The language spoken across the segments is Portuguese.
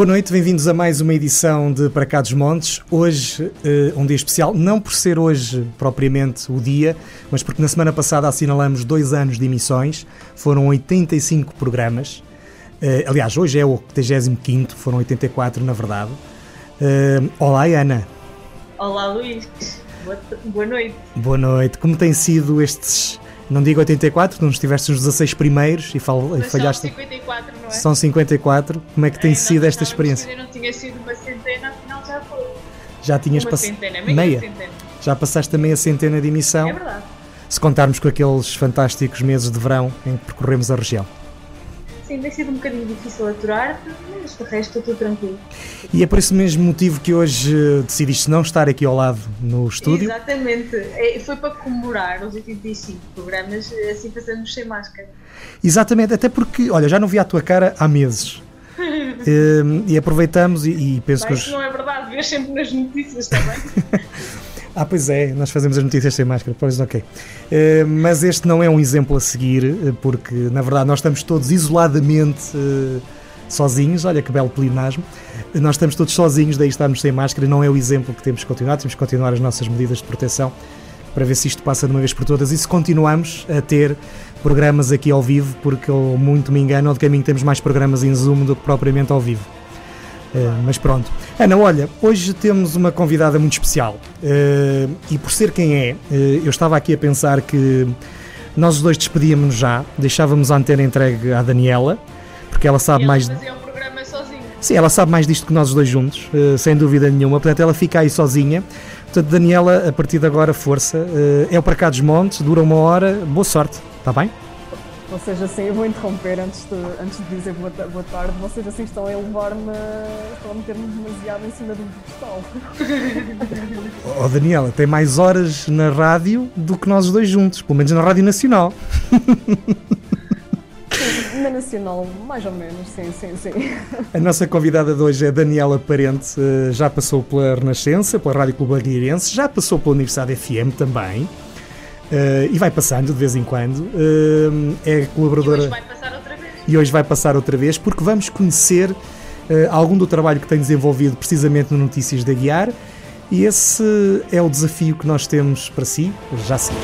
Boa noite, bem-vindos a mais uma edição de Para Cá dos Montes. Hoje, uh, um dia especial, não por ser hoje propriamente o dia, mas porque na semana passada assinalamos dois anos de emissões, foram 85 programas. Uh, aliás, hoje é o 85, foram 84 na verdade. Uh, olá, Ana. Olá, Luís. Boa, boa noite. Boa noite. Como têm sido estes não digo 84, não estiveste nos 16 primeiros e, fal, e falhaste. São 54, não é? São 54. Como é que tem é, sido esta experiência? não tinha sido uma centena, afinal já foi. Já tinhas passado. Meia? meia? Centena. Já passaste a meia centena de emissão. É verdade. Se contarmos com aqueles fantásticos meses de verão em que percorremos a região. Sim, tem sido um bocadinho difícil aturar, mas de resto estou tranquilo. E é por esse mesmo motivo que hoje eh, decidiste não estar aqui ao lado no estúdio? Exatamente, é, foi para comemorar os 85 programas, assim passamos sem máscara. Exatamente, até porque, olha, já não vi a tua cara há meses. e, ehm, e, aproveitamos e, e penso que. Isso não é verdade, vês sempre nas notícias também. Ah, pois é, nós fazemos as notícias sem máscara, pois ok. Uh, mas este não é um exemplo a seguir, eh, porque na verdade nós estamos todos isoladamente uh, sozinhos. Olha que belo plinasmo. Nós estamos todos sozinhos, daí estarmos sem máscara. Não é o exemplo que temos que continuar, temos que continuar as nossas medidas de proteção para ver se isto passa de uma vez por todas e se continuamos a ter programas aqui ao vivo, porque eu muito me engano, de caminho temos mais programas em Zoom do que propriamente ao vivo. Uh, mas pronto. Ana, olha, hoje temos uma convidada muito especial uh, e por ser quem é, uh, eu estava aqui a pensar que nós os dois despedíamos já, deixávamos a antena entregue à Daniela, porque ela sabe mais. Fazia o programa sozinha. Sim, ela sabe mais disto que nós os dois juntos, sem dúvida nenhuma, portanto ela fica aí sozinha. Portanto, Daniela, a partir de agora, força. é o para cá dos montes, dura uma hora, boa sorte, está bem? Vocês assim, eu vou interromper antes de, antes de dizer boa, boa tarde, vocês assim estão a elevar-me, estão a meter-me demasiado em cima de um pedestal. Oh Daniela, tem mais horas na rádio do que nós dois juntos, pelo menos na Rádio Nacional. Na Nacional, mais ou menos, sim, sim, sim. A nossa convidada de hoje é Daniela Parente, eh, já passou pela Renascença, pela Rádio Clube Agueirense, já passou pela Universidade FM também. Uh, e vai passando de vez em quando. Uh, é colaboradora. E hoje vai passar outra vez. E hoje vai passar outra vez, porque vamos conhecer uh, algum do trabalho que tem desenvolvido precisamente no Notícias da Guiar. E esse é o desafio que nós temos para si, já sim.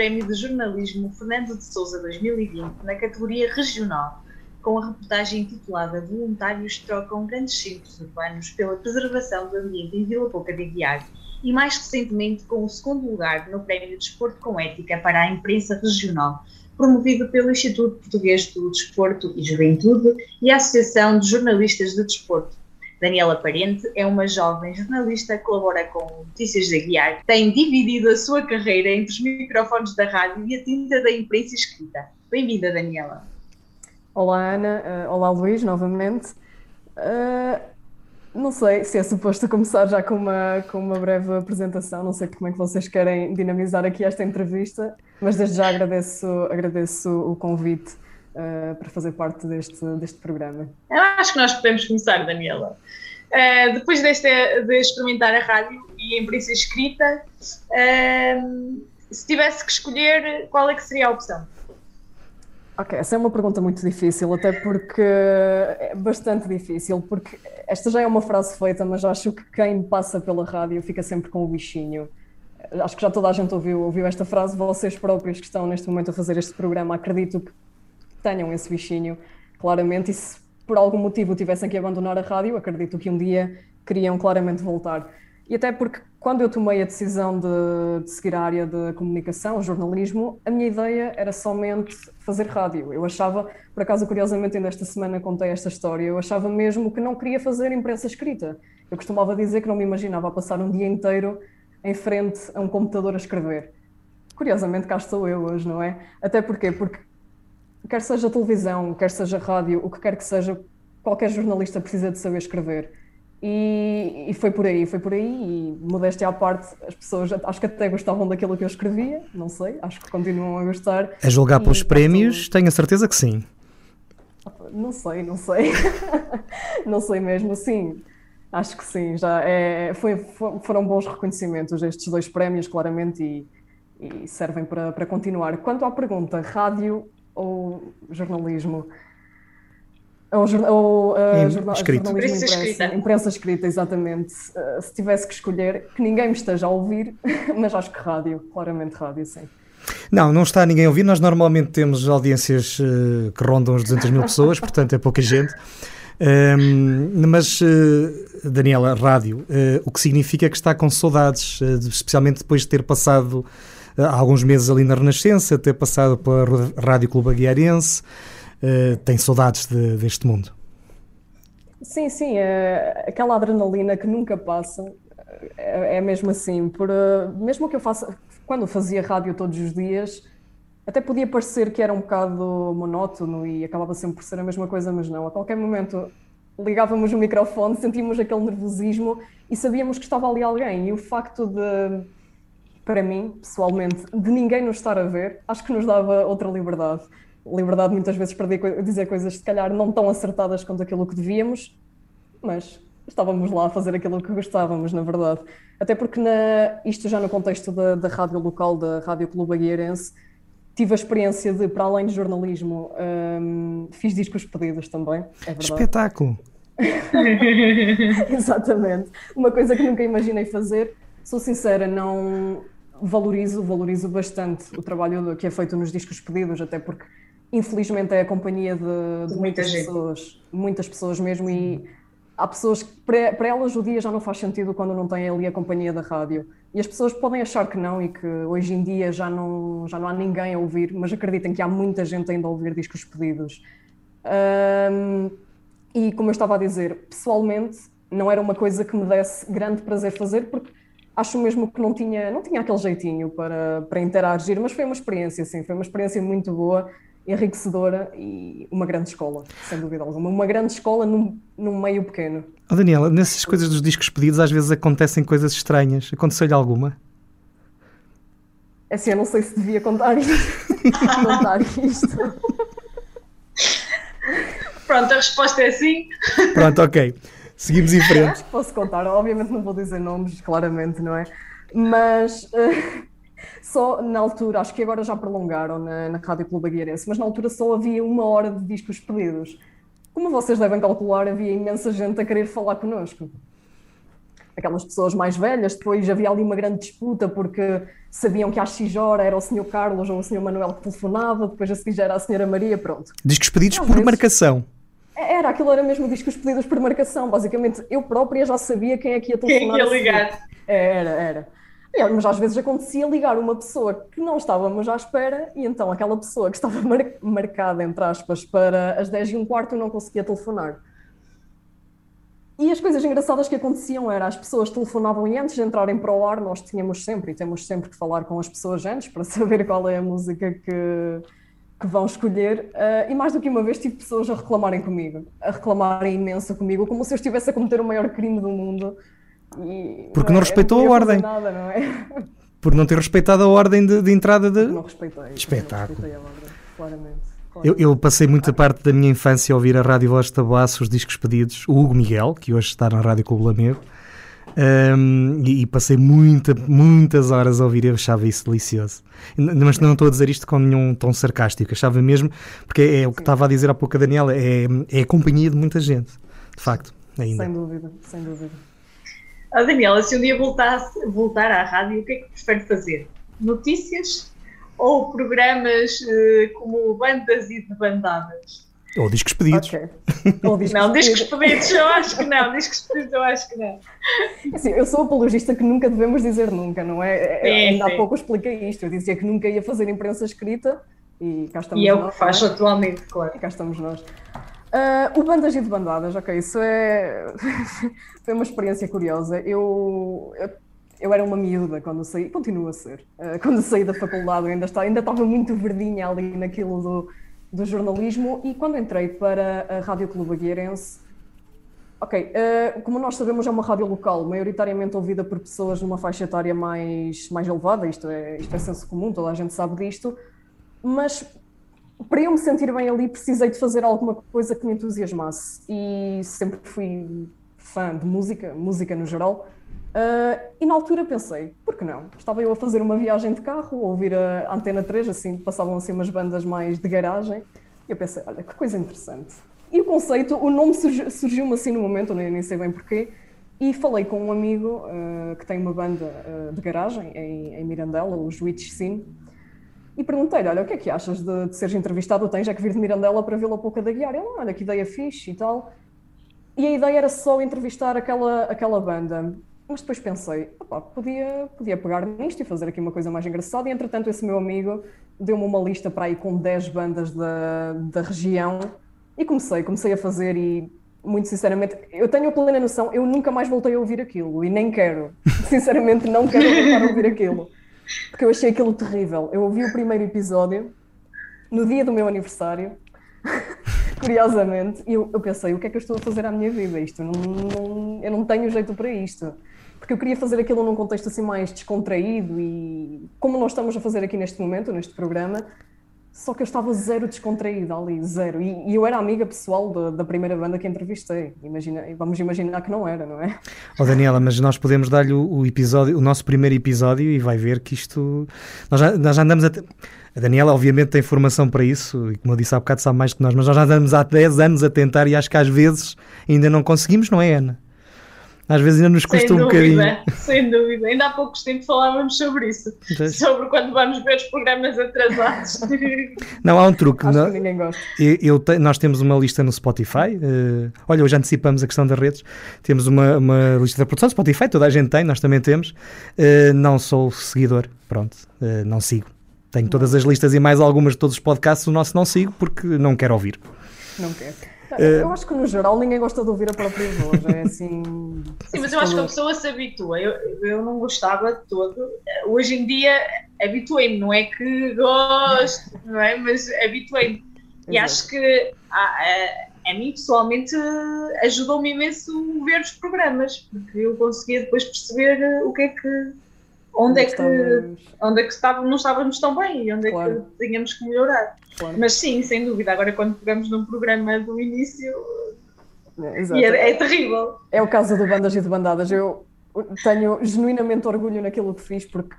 Prémio de Jornalismo Fernando de Souza 2020 na categoria regional, com a reportagem intitulada Voluntários trocam grandes centros urbanos pela preservação do ambiente em Vila Pouca de Guiar e mais recentemente com o segundo lugar no Prémio de Desporto com Ética para a imprensa regional, promovido pelo Instituto Português do Desporto e Juventude e a Associação de Jornalistas de Desporto. Daniela Parente é uma jovem jornalista, colabora com Notícias da Guiar, tem dividido a sua carreira entre os microfones da rádio e a tinta da imprensa escrita. Bem-vinda, Daniela. Olá, Ana. Uh, olá, Luís, novamente. Uh, não sei se é suposto começar já com uma, com uma breve apresentação, não sei como é que vocês querem dinamizar aqui esta entrevista, mas desde já agradeço, agradeço o convite uh, para fazer parte deste, deste programa? Eu acho que nós podemos começar, Daniela. Uh, depois deste, de experimentar a rádio e a imprensa escrita, uh, se tivesse que escolher, qual é que seria a opção? Ok, essa é uma pergunta muito difícil, até porque é bastante difícil, porque esta já é uma frase feita, mas acho que quem passa pela rádio fica sempre com o bichinho acho que já toda a gente ouviu, ouviu esta frase, vocês próprios que estão neste momento a fazer este programa, acredito que tenham esse bichinho, claramente, e se por algum motivo tivessem que abandonar a rádio, acredito que um dia queriam claramente voltar. E até porque quando eu tomei a decisão de, de, seguir a área de comunicação, jornalismo, a minha ideia era somente fazer rádio. Eu achava, por acaso, curiosamente, ainda esta semana contei esta história, eu achava mesmo que não queria fazer imprensa escrita. Eu costumava dizer que não me imaginava passar um dia inteiro em frente a um computador a escrever. Curiosamente, cá estou eu hoje, não é? Até porque, porque quer seja televisão, quer seja rádio, o que quer que seja, qualquer jornalista precisa de saber escrever. E, e, foi por aí, foi por aí, e modéstia à parte, as pessoas acho que até gostavam daquilo que eu escrevia, não sei, acho que continuam a gostar. A julgar pelos prémios, tenho a certeza que sim. Não sei, não sei. não sei mesmo, sim. Acho que sim, já é, foi, foram bons reconhecimentos estes dois prémios, claramente, e, e servem para, para continuar. Quanto à pergunta, rádio ou jornalismo? Ou, ou uh, jornal, jornalismo imprensa, escrita. imprensa escrita, exatamente. Uh, se tivesse que escolher, que ninguém me esteja a ouvir, mas acho que rádio, claramente rádio, sim. Não, não está ninguém a ouvir. Nós normalmente temos audiências uh, que rondam as 200 mil pessoas, portanto é pouca gente. Um, mas, uh, Daniela, rádio, uh, o que significa que está com saudades, especialmente depois de ter passado alguns meses ali na Renascença, ter passado pela Rádio Clube Aguiarense. Eh, tem saudades de, deste mundo. Sim, sim, é, aquela adrenalina que nunca passa, é, é mesmo assim. Por, uh, mesmo que eu faça, quando fazia rádio todos os dias, até podia parecer que era um bocado monótono e acabava sempre por ser a mesma coisa, mas não. A qualquer momento ligávamos o microfone, sentíamos aquele nervosismo e sabíamos que estava ali alguém. E o facto de, para mim, pessoalmente, de ninguém nos estar a ver, acho que nos dava outra liberdade liberdade muitas vezes para dizer coisas se calhar não tão acertadas quanto aquilo que devíamos, mas estávamos lá a fazer aquilo que gostávamos, na verdade. Até porque na, isto já no contexto da, da rádio local, da Rádio Clube Aguiarense, tive a experiência de, para além de jornalismo, um, fiz discos pedidos também, é verdade. Espetáculo! Exatamente. Uma coisa que nunca imaginei fazer. Sou sincera, não valorizo, valorizo bastante o trabalho que é feito nos discos pedidos, até porque infelizmente é a companhia de, de muitas pessoas, muitas pessoas mesmo, e há pessoas que para, para elas o dia já não faz sentido quando não têm ali a companhia da rádio. E as pessoas podem achar que não e que hoje em dia já não, já não há ninguém a ouvir, mas acreditem que há muita gente ainda a ouvir discos pedidos. Um, e como eu estava a dizer, pessoalmente não era uma coisa que me desse grande prazer fazer, porque acho mesmo que não tinha, não tinha aquele jeitinho para, para interagir, mas foi uma experiência, sim, foi uma experiência muito boa enriquecedora e uma grande escola, sem dúvida alguma. Uma grande escola num, num meio pequeno. Oh, Daniela, nessas coisas dos discos pedidos às vezes acontecem coisas estranhas. Aconteceu-lhe alguma? É assim, eu não sei se devia contar isto. contar isto. Pronto, a resposta é sim. Pronto, ok. Seguimos em frente. Posso contar, obviamente não vou dizer nomes, claramente, não é? Mas uh, só na altura, acho que agora já prolongaram na, na Rádio Clube Aguiarense, mas na altura só havia uma hora de discos pedidos. Como vocês devem calcular, havia imensa gente a querer falar connosco. Aquelas pessoas mais velhas, depois havia ali uma grande disputa porque sabiam que a X hora era o Sr. Carlos ou o Sr. Manuel que telefonava, depois a seguir já era a Sra. Maria, pronto. Discos pedidos por vezes, marcação. Era, aquilo era mesmo discos pedidos por marcação, basicamente. Eu própria já sabia quem é que ia telefonar. Quem ia ligar. Era, era. Mas às vezes acontecia ligar uma pessoa que não estávamos à espera e então aquela pessoa que estava mar marcada, entre aspas, para as 10 e um quarto não conseguia telefonar. E as coisas engraçadas que aconteciam era as pessoas telefonavam e antes de entrarem para o ar nós tínhamos sempre, e temos sempre que falar com as pessoas antes para saber qual é a música que, que vão escolher. Uh, e mais do que uma vez tive pessoas a reclamarem comigo, a reclamarem imenso comigo, como se eu estivesse a cometer o maior crime do mundo e, Porque não, não é, respeitou a ordem. Nada, não é? Por não ter respeitado a ordem de, de entrada de. Não respeitei. Espetáculo. Não respeitei a ordem, claramente. Eu, eu, passei muita parte da minha infância a ouvir a Rádio Voz de Tabaço, os discos pedidos, o Hugo Miguel, que hoje está na Rádio Clube Lamego, um, e, e, passei muita, muitas horas a ouvir e eu achava isso delicioso. Mas não estou a dizer isto com nenhum tom sarcástico, achava mesmo, porque é, é o que Sim. estava a dizer há pouco a Daniela, é, é a companhia de muita gente, de facto, ainda. Sem dúvida, sem dúvida. Oh, Daniela, se um dia voltasse, voltar à rádio, o que é que prefere fazer? Notícias ou programas uh, como bandas e debandadas? Ou discos pedidos. Okay. Ou discos não, discos pedidos eu acho que não. Discos pedidos eu acho que não. Assim, eu sou apologista que nunca devemos dizer nunca, não é? é sim, Ainda sim. há pouco eu expliquei isto. Eu dizia que nunca ia fazer imprensa escrita e cá estamos nós. E é o que faz é? atualmente, claro. E cá estamos nós. Uh, o Bandas e de Bandadas, ok, isso é. Foi uma experiência curiosa. Eu, eu, eu, era uma miúda quando saí, continuo a ser. Uh, quando saí da faculdade, ainda, está, ainda estava muito verdinha ali naquilo do do jornalismo. E quando entrei para a Rádio Clube Agueirense, ok, uh, como nós sabemos é uma rádio local, maioritariamente ouvida por pessoas numa faixa etária mais, mais elevada, isto é, isto é senso comum, toda a gente sabe disto, mas para eu me sentir bem ali precisei de fazer alguma coisa que me entusiasmasse. E sempre fui fã de música, música no geral, Uh, e na altura pensei, por que não? Estava eu a fazer uma viagem de carro, a ouvir a Antena 3, assim, passavam assim umas bandas mais de garagem, e eu pensei, olha, que coisa interessante. E o conceito, o nome surgiu-me assim no momento, eu nem sei bem porquê, e falei com um amigo uh, que tem uma banda uh, de garagem em, em Mirandela, o Juiz Scene, e perguntei-lhe, olha, o que é que achas de, de seres entrevistado? Tens já que vir de Mirandela para vê-la pouca da guiar. Ele, olha, que ideia fixe e tal. E a ideia era só entrevistar aquela, aquela banda. Mas depois pensei, opa, podia, podia pegar nisto e fazer aqui uma coisa mais engraçada. E entretanto, esse meu amigo deu-me uma lista para aí com 10 bandas da, da região. E comecei, comecei a fazer e muito sinceramente, eu tenho a plena noção, eu nunca mais voltei a ouvir aquilo e nem quero. Sinceramente, não quero voltar a ouvir aquilo. Porque eu achei aquilo terrível. Eu ouvi o primeiro episódio no dia do meu aniversário, curiosamente, e eu, eu, pensei: o que é que eu estou a fazer à minha vida? Isto, não, não, eu não tenho jeito para isto porque eu queria fazer aquilo num contexto assim mais descontraído e como nós estamos a fazer aqui neste momento, neste programa, só que eu estava zero descontraída ali, zero. E, e eu era amiga pessoal da, da, primeira banda que entrevistei. Imagina, vamos imaginar que não era, não é? Oh Daniela, mas nós podemos dar-lhe o, o, episódio, o nosso primeiro episódio e vai ver que isto. Nós já, nós já andamos a. A Daniela, obviamente, tem formação para isso e, como eu disse há bocado, sabe mais que nós, mas nós já andamos há 10 anos a tentar e acho que às vezes ainda não conseguimos, não é, Ana? Às vezes ainda nos custa sem um dúvida, bocadinho. Sem dúvida, ainda há poucos tempos falávamos sobre isso, sobre quando vamos ver os programas atrasados. Não, há um truque. Acho não, que ninguém gosta. Eu, eu te, nós temos uma lista no Spotify. Uh, olha, hoje antecipamos a questão das redes. Temos uma, uma lista da produção Spotify, toda a gente tem, nós também temos. Uh, não sou seguidor, pronto, uh, não sigo. Tenho todas as listas e mais algumas de todos os podcasts, o nosso não sigo porque não quero ouvir. Não quero. Eh, eu acho que no geral ninguém gosta de ouvir a própria voz, é assim. Sim, mas eu acho que a pessoa se habitua. Eu, eu não gostava de todo. Hoje em dia habituei-me, não é que gosto, não é? Mas habituei-me. E acho que a, a, a mim pessoalmente ajudou-me imenso ver os programas, porque eu conseguia depois perceber o que é que. Onde, é que, onde é que estava, não estávamos tão bem e onde claro. é que tínhamos que melhorar. Claro. Mas sim, sem dúvida. Agora, quando pegamos num programa do início, é, é, é, terrível. É o caso do Bandas e de Bandadas. Eu tenho genuinamente orgulho naquilo que fiz, porque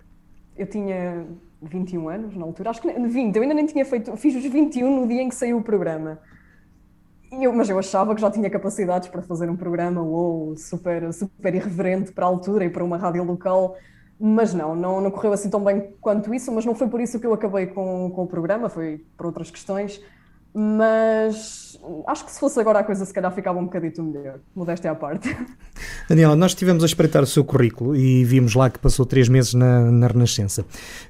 eu tinha 21 anos na altura, acho que 20, eu ainda nem tinha feito, fiz os 21 no dia em que saiu o programa. Eu, mas eu achava que já tinha capacidades para fazer um programa ou super, super irreverente para a altura e para uma rádio local mas não, não, não correu assim tão bem quanto isso, mas não foi por isso que eu acabei com, com o programa, foi por outras questões. Mas acho que se fosse agora a coisa, se calhar ficava um bocadito melhor. Modéstia à parte. Daniela, nós estivemos a espreitar o seu currículo e vimos lá que passou três meses na, na Renascença.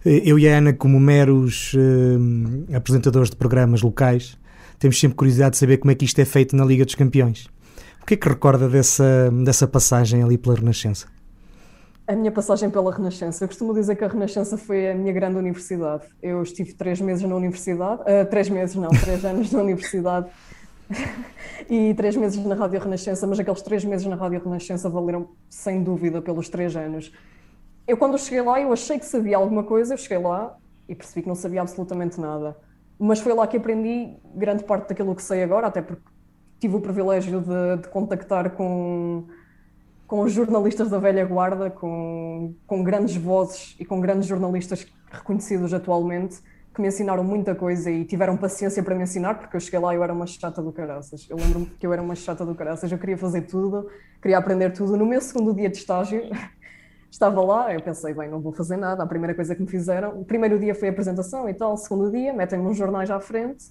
Eu e a Ana, como meros uh, apresentadores de programas locais, temos sempre curiosidade de saber como é que isto é feito na Liga dos Campeões. O que é que recorda dessa, dessa passagem ali pela Renascença? A minha passagem pela Renascença. Eu costumo dizer que a Renascença foi a minha grande universidade. Eu estive três meses na universidade, uh, três meses não, três anos na universidade e três meses na Rádio Renascença, mas aqueles três meses na Rádio Renascença valeram sem dúvida pelos três anos. Eu quando cheguei lá, eu achei que sabia alguma coisa, eu cheguei lá e percebi que não sabia absolutamente nada. Mas foi lá que aprendi grande parte daquilo que sei agora, até porque tive o privilégio de, de contactar com com os jornalistas da velha guarda, com, com grandes vozes e com grandes jornalistas reconhecidos atualmente, que me ensinaram muita coisa e tiveram paciência para me ensinar, porque eu cheguei lá e eu era uma chata do caraças. Eu lembro-me que eu era uma chata do caraças, eu queria fazer tudo, queria aprender tudo. No meu segundo dia de estágio, estava lá, eu pensei, bem, não vou fazer nada. A primeira coisa que me fizeram, o primeiro dia foi a apresentação e tal, o segundo dia, metem-me uns jornais à frente.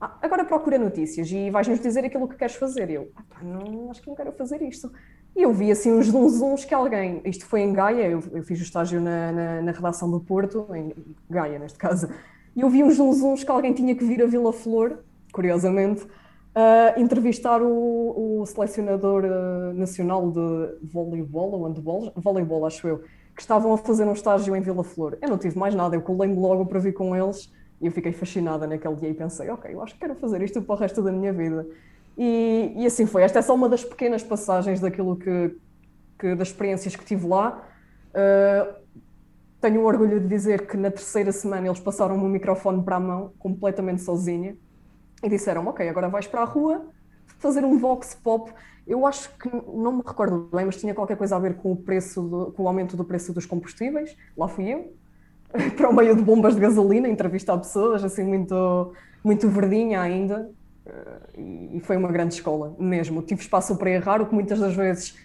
Ah, agora procura notícias e vais-nos dizer aquilo que queres fazer. Eu, ah, não, acho que não quero fazer isto. E eu vi assim uns zunzuns que alguém, isto foi em Gaia, eu, eu fiz o estágio na, na, na, redação do Porto, em Gaia neste caso, e eu vi uns zunzuns que alguém tinha que vir a Vila Flor, curiosamente, uh, entrevistar o, o selecionador uh, nacional de voleibol ou handball, voleibol acho eu, que estavam a fazer um estágio em Vila Flor. Eu não tive mais nada, eu colei-me logo para vir com eles e eu fiquei fascinada naquele dia e pensei, ok, eu acho que quero fazer isto para o resto da minha vida. E, e, assim foi. Esta é só uma das pequenas passagens daquilo que, que das experiências que tive lá. Uh, tenho o orgulho de dizer que na terceira semana eles passaram-me o microfone para a mão, completamente sozinha, e disseram: Ok, agora vais para a rua fazer um vox pop. Eu acho que não me recordo bem, mas tinha qualquer coisa a ver com o preço, do, com o aumento do preço dos combustíveis. Lá fui eu, para o meio de bombas de gasolina, entrevistar pessoas, assim, muito, muito verdinha ainda. Eh, e foi uma grande escola, mesmo. Tive espaço para errar, o que muitas das vezes,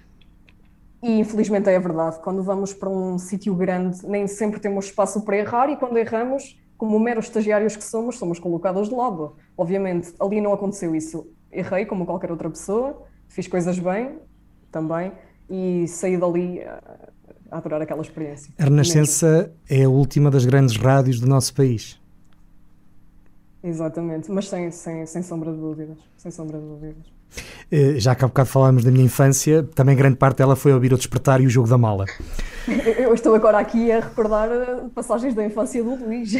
e infelizmente é verdade, quando vamos para um sítio grande, nem sempre temos espaço para errar, e quando erramos, como meros estagiários que somos, somos colocados de lado. Obviamente, ali não aconteceu isso. Errei, como qualquer outra pessoa, fiz coisas bem também, e saí dali a adorar aquela experiência. A Renascença mesmo. é a última das grandes rádios do nosso país. Exatamente, mas sem, sem, sem sombra de dúvidas. Sem sombra de dúvidas. Eh, já que há bocado falámos da minha infância, também grande parte dela foi ouvir o Despertar e o Jogo da Mala. Eu estou agora aqui a recordar eh, passagens da infância do Luís.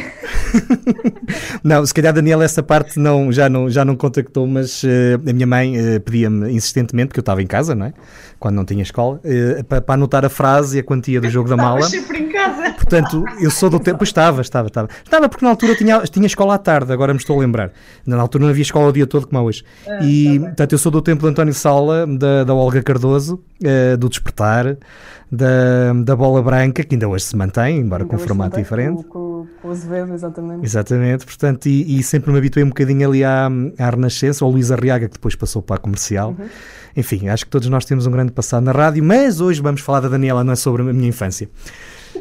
não, se calhar Daniel essa parte não, já, não, já não contactou, mas uh, a minha mãe uh, pedia-me insistentemente, porque eu estava em casa, não é? Quando não tinha escola, uh, para, anotar a frase e a quantia do Jogo da Mala. sempre em casa. Portanto, eu sou do tempo... Estava, estava, estava. Estava porque na altura tinha, tinha escola à tarde, agora me estou a lembrar. Na altura não havia escola o dia todo como é hoje. Ah, e, tá portanto, eu sou do tempo de António Sala, da, da Olga Cardoso, do Despertar, da, da bola branca, que ainda hoje se mantém, embora ainda com um formato diferente. Com, com, o Azevedo, exatamente. Exatamente, portanto, e, e, sempre me habituei um bocadinho ali à, à Renascença, ou Luís Arriaga, que depois passou para a comercial. Uhum. Enfim, acho que todos nós temos um grande passado na rádio, mas hoje vamos falar da Daniela, não é sobre a minha infância.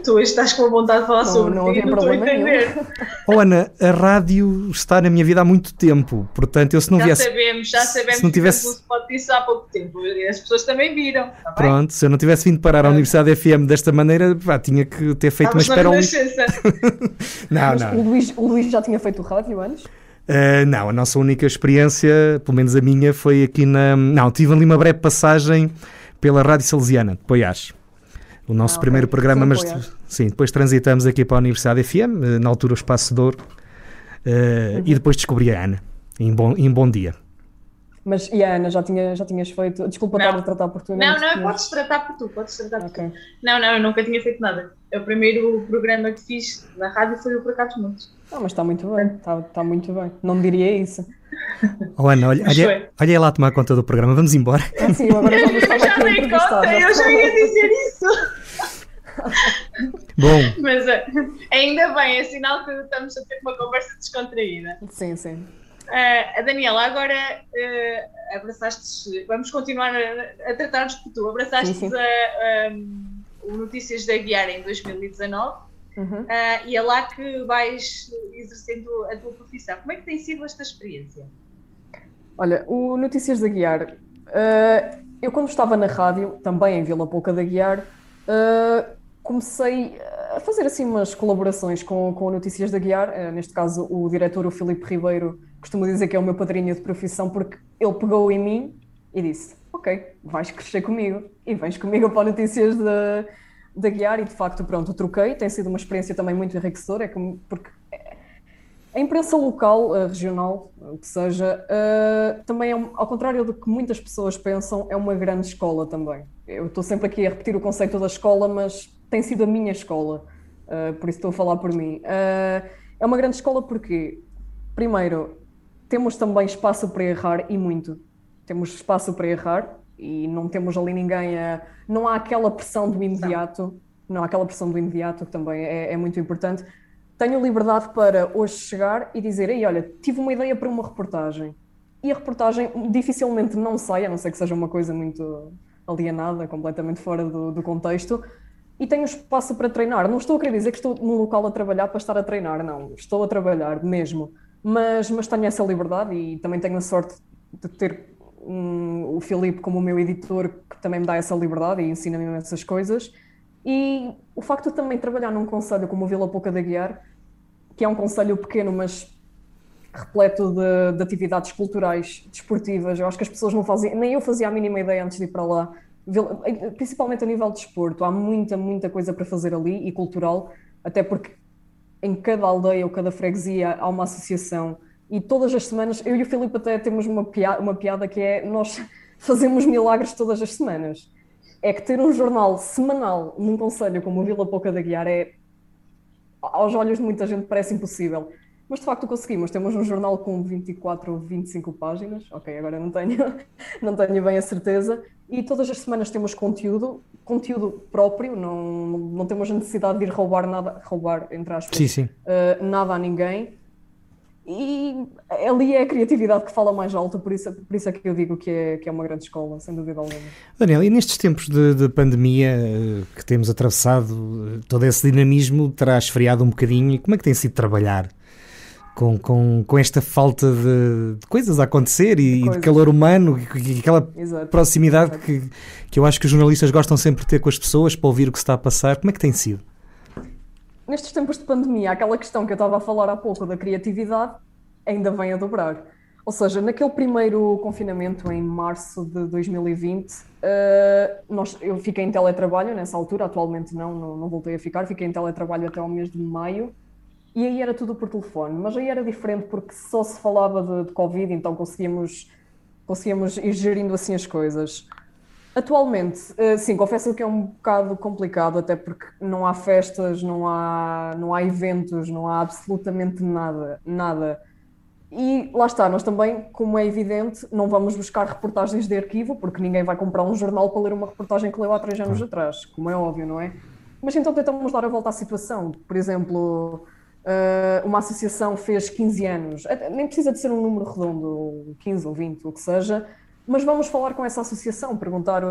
Tu estás com a vontade de falar não, sobre não, não, não estou a entender. Oh, Ana, a rádio está na minha vida há muito tempo, portanto, eu se não já viesse. Já sabemos, já sabemos se não tivesse... que spot disso há pouco tempo. As pessoas também viram. Tá Pronto, se eu não tivesse vindo parar à é. Universidade FM desta maneira, pá, tinha que ter feito uma espera. não, não. O Luís, o Luís já tinha feito o rádio antes? Uh, não, a nossa única experiência, pelo menos a minha, foi aqui na. Não, tive ali uma breve passagem pela Rádio Salesiana, de Poiás o nosso ah, primeiro okay. programa, mas sim, depois transitamos aqui para a Universidade FM, eh, na altura o Espaço de Ouro, uh, uhum. e depois descobri a Ana, em bom, em bom dia. Mas e a Ana, já, tinha, já tinhas feito. Desculpa estar a tratar por tu. Não, não, não podes tratar por tu, podes tratar por okay. tu. Não, não, eu nunca tinha feito nada. O primeiro programa que fiz na rádio foi o Por Acaso Muitos. Ah, mas está muito bem, está, está muito bem. Não diria isso. Oh, Ana, olha, olha, olha lá tomar conta do programa, vamos embora. Ah, sim, agora vamos eu já dei conta, eu já ia dizer isso. Bom. Mas eh, ainda bem, é sinal que estamos a ter uma conversa descontraída. Sim, sim. Uh, a Daniela, agora uh, abraçaste, vamos continuar a, a tratar-nos por tu, abraçaste sim, sim. A, um, o Notícias da Guiar em 2019 uhum. uh, e é lá que vais exercendo a tua profissão. Como é que tem sido esta experiência? Olha, o Notícias da Guiar, eu quando estava na rádio, também em Vila Pouca da Guiar, comecei a fazer assim umas colaborações com, com Notícias da Guiar, uh, neste caso o diretor, o Filipe Ribeiro, costumo dizer que é o meu padrinho de profissão porque ele pegou em mim e disse, ok, vais crescer comigo e vens comigo para Notícias da, da Guiar e de facto pronto, troquei, tem sido uma experiência também muito enriquecedora, é porque a imprensa local, regional, o que seja, uh, também é, ao contrário do que muitas pessoas pensam, é uma grande escola também. Eu estou sempre aqui a repetir o conceito da escola, mas tem sido a minha escola, uh, por isso estou a falar por mim. Uh, é uma grande escola porque, primeiro, temos também espaço para errar e muito. Temos espaço para errar e não temos ali ninguém a. Não há aquela pressão do imediato, não, não há aquela pressão do imediato que também é, é muito importante. tenho liberdade para hoje chegar e dizer: Ei, olha, tive uma ideia para uma reportagem. E a reportagem dificilmente não sai, a não ser que seja uma coisa muito alienada, completamente fora do, do contexto, e tenho espaço para treinar. Não estou a querer dizer que estou num local a trabalhar para estar a treinar, não. Estou a trabalhar mesmo. Mas, mas tenho essa liberdade e também tenho a sorte de ter um, o Filipe como o meu editor, que também me dá essa liberdade e ensina-me essas coisas. E o facto de também trabalhar num conselho como o Vila Pouca da Guiar, que é um conselho pequeno, mas repleto de, de, atividades culturais, desportivas, eu acho que as pessoas não fazem, nem eu fazia a mínima ideia antes de ir para lá, principalmente a nível de desporto, há muita, muita coisa para fazer ali e cultural, até porque em cada aldeia ou cada freguesia há uma associação e todas as semanas, eu e o Filipe até temos uma piada, uma piada que é nós fazemos milagres todas as semanas. É que ter um jornal semanal num conselho como o Vila Pouca da Guiar é, aos olhos de muita gente, parece impossível. Mas de facto conseguimos. Temos um jornal com 24 ou 25 páginas. Ok, agora não tenho, não tenho bem a certeza. E todas as semanas temos conteúdo, conteúdo próprio, não, não temos a necessidade de ir roubar nada, roubar, entre aspas, sim, sim. Uh, nada a ninguém e ali é a criatividade que fala mais alto, por isso, por isso é que eu digo que é, que é uma grande escola, sem dúvida alguma. Daniel, e nestes tempos de, de pandemia eh, que temos atravessado, eh, todo esse dinamismo terá esfriado um bocadinho. E como é que tem sido trabalhar com, com, com esta falta de, de coisas a acontecer e, de, de calor humano e, aquela Exato. proximidade Exato. Que, que eu acho que os jornalistas gostam sempre de ter com as pessoas para ouvir o que se está a passar? Como é que tem sido? Nestes tempos de pandemia, aquela questão que eu estava a falar há pouco da criatividade ainda vem a dobrar. Ou seja, naquele primeiro confinamento, em março de 2020, uh, eh, nós, eu fiquei em teletrabalho nessa altura, atualmente não, não, não, voltei a ficar, fiquei em teletrabalho até ao mês de maio, e aí era tudo por telefone, mas aí era diferente porque só se falava de, de Covid, então conseguíamos, conseguíamos ir gerindo assim as coisas. Atualmente, eh, sim, confesso que é um bocado complicado, até porque não há festas, não há, não há eventos, não há absolutamente nada, nada. E lá está, nós também, como é evidente, não vamos buscar reportagens de arquivo, porque ninguém vai comprar um jornal para ler uma reportagem que leu há três anos atrás, como é óbvio, não é? Mas então tentamos dar a volta à situação. Por exemplo, eh, uma associação fez 15 anos, nem precisa de ser um número redondo, 15 ou 20, o que seja, mas vamos falar com essa associação, perguntar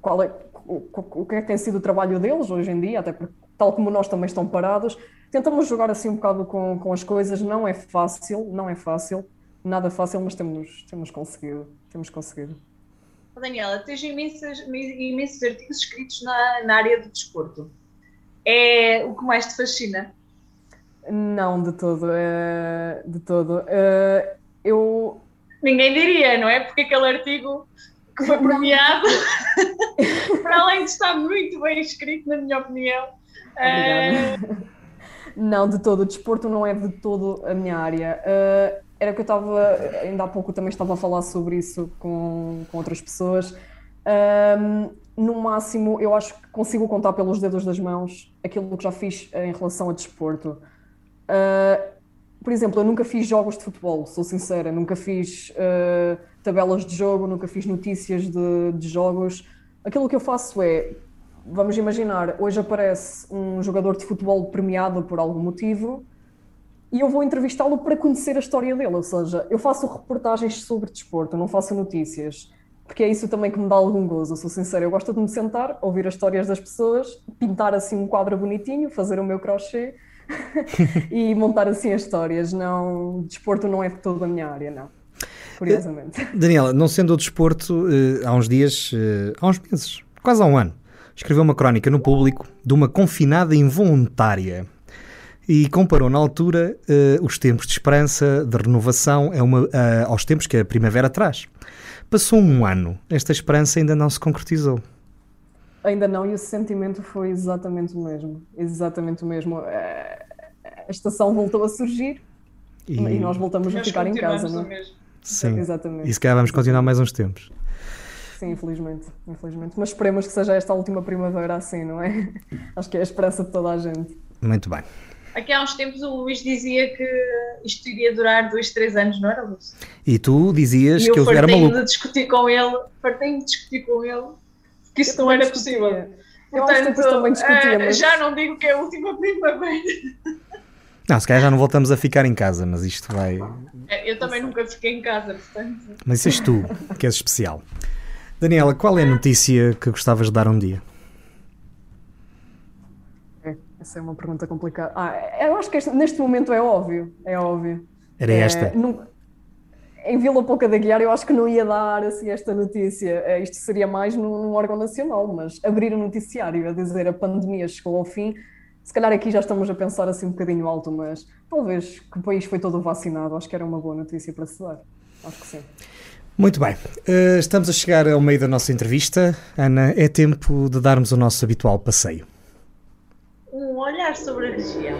qual é, o, o que é que tem sido o trabalho deles hoje em dia, até porque, tal como nós também estão parados, tentamos jogar assim um bocado com, com as coisas, não é fácil, não é fácil, nada fácil, mas temos, temos conseguido, temos conseguido. Daniela, tens imensos, imensos artigos escritos na, na área do desporto. É o que mais te fascina? Não, de todo, é, de todo. É, eu ninguém diria, não é? Porque aquele artigo que foi premiado, para além de estar muito bem escrito, na minha opinião. É... Não, de todo. O desporto não é de todo a minha área. Uh, era que eu estava, ainda há pouco também estava a falar sobre isso com, com outras pessoas. Um, no máximo, eu acho que consigo contar pelos dedos das mãos aquilo que já fiz em relação a desporto. Uh, por exemplo, eu nunca fiz jogos de futebol, sou sincera, nunca fiz uh, tabelas de jogo, nunca fiz notícias de, de, jogos. Aquilo que eu faço é, vamos imaginar, hoje aparece um jogador de futebol premiado por algum motivo e eu vou entrevistá-lo para conhecer a história dele, ou seja, eu faço reportagens sobre desporto, não faço notícias, porque é isso também que me dá algum gozo, sou sincera, eu gosto de me sentar, ouvir as histórias das pessoas, pintar assim um quadro bonitinho, fazer o meu crochê e montar assim as histórias. Não, desporto não é toda a minha área, não. Curiosamente. Eh, Daniela, não sendo o desporto, eh, há uns dias, eh, há uns meses, quase há um ano, escreveu uma crónica no público de uma confinada involuntária e comparou na altura os tempos de esperança, de renovação, é uma, aos tempos que a primavera traz. Passou um ano, esta esperança ainda não se concretizou. Ainda não, e o sentimento foi exatamente o mesmo. Exatamente o mesmo. Eh, a estação voltou a surgir e, e nós voltamos a ficar em casa, não é? Sim, exatamente. E se calhar vamos continuar mais uns tempos. Sim, infelizmente, infelizmente. Mas esperemos que seja esta a última primavera assim, não é? Acho que é a esperança de toda a gente. Muito bem. Aqui há uns tempos o Luís dizia que isto iria durar dois, três anos, não era, Luís? E tu dizias e que eu era maluco. de discutir com ele, fartei-me de discutir com ele que isso não era possível. Portanto, uh, já não digo que é a última primavera. Não, se calhar já não voltamos a ficar em casa, mas isto vai. É, eu também nunca fiquei em casa, portanto. Mas isso és tu, que és especial. Daniela, qual é a notícia que gostavas de dar um dia? É, essa é uma pergunta complicada. Ah, eu acho que este, neste momento é óbvio. É óbvio. Era é, esta. em Vila Pouca da Guiar eu acho que não ia dar assim esta notícia. É, isto seria mais num, num órgão nacional, mas abrir o um noticiário a dizer a pandemia chegou ao fim se calhar aqui já estamos a pensar assim um bocadinho alto, mas talvez que o país foi todo vacinado, acho que era uma boa notícia para se dar. Acho que sim. Muito bem, uh, estamos a chegar ao meio da nossa entrevista. Ana, é tempo de darmos o nosso habitual passeio. Um olhar sobre a região.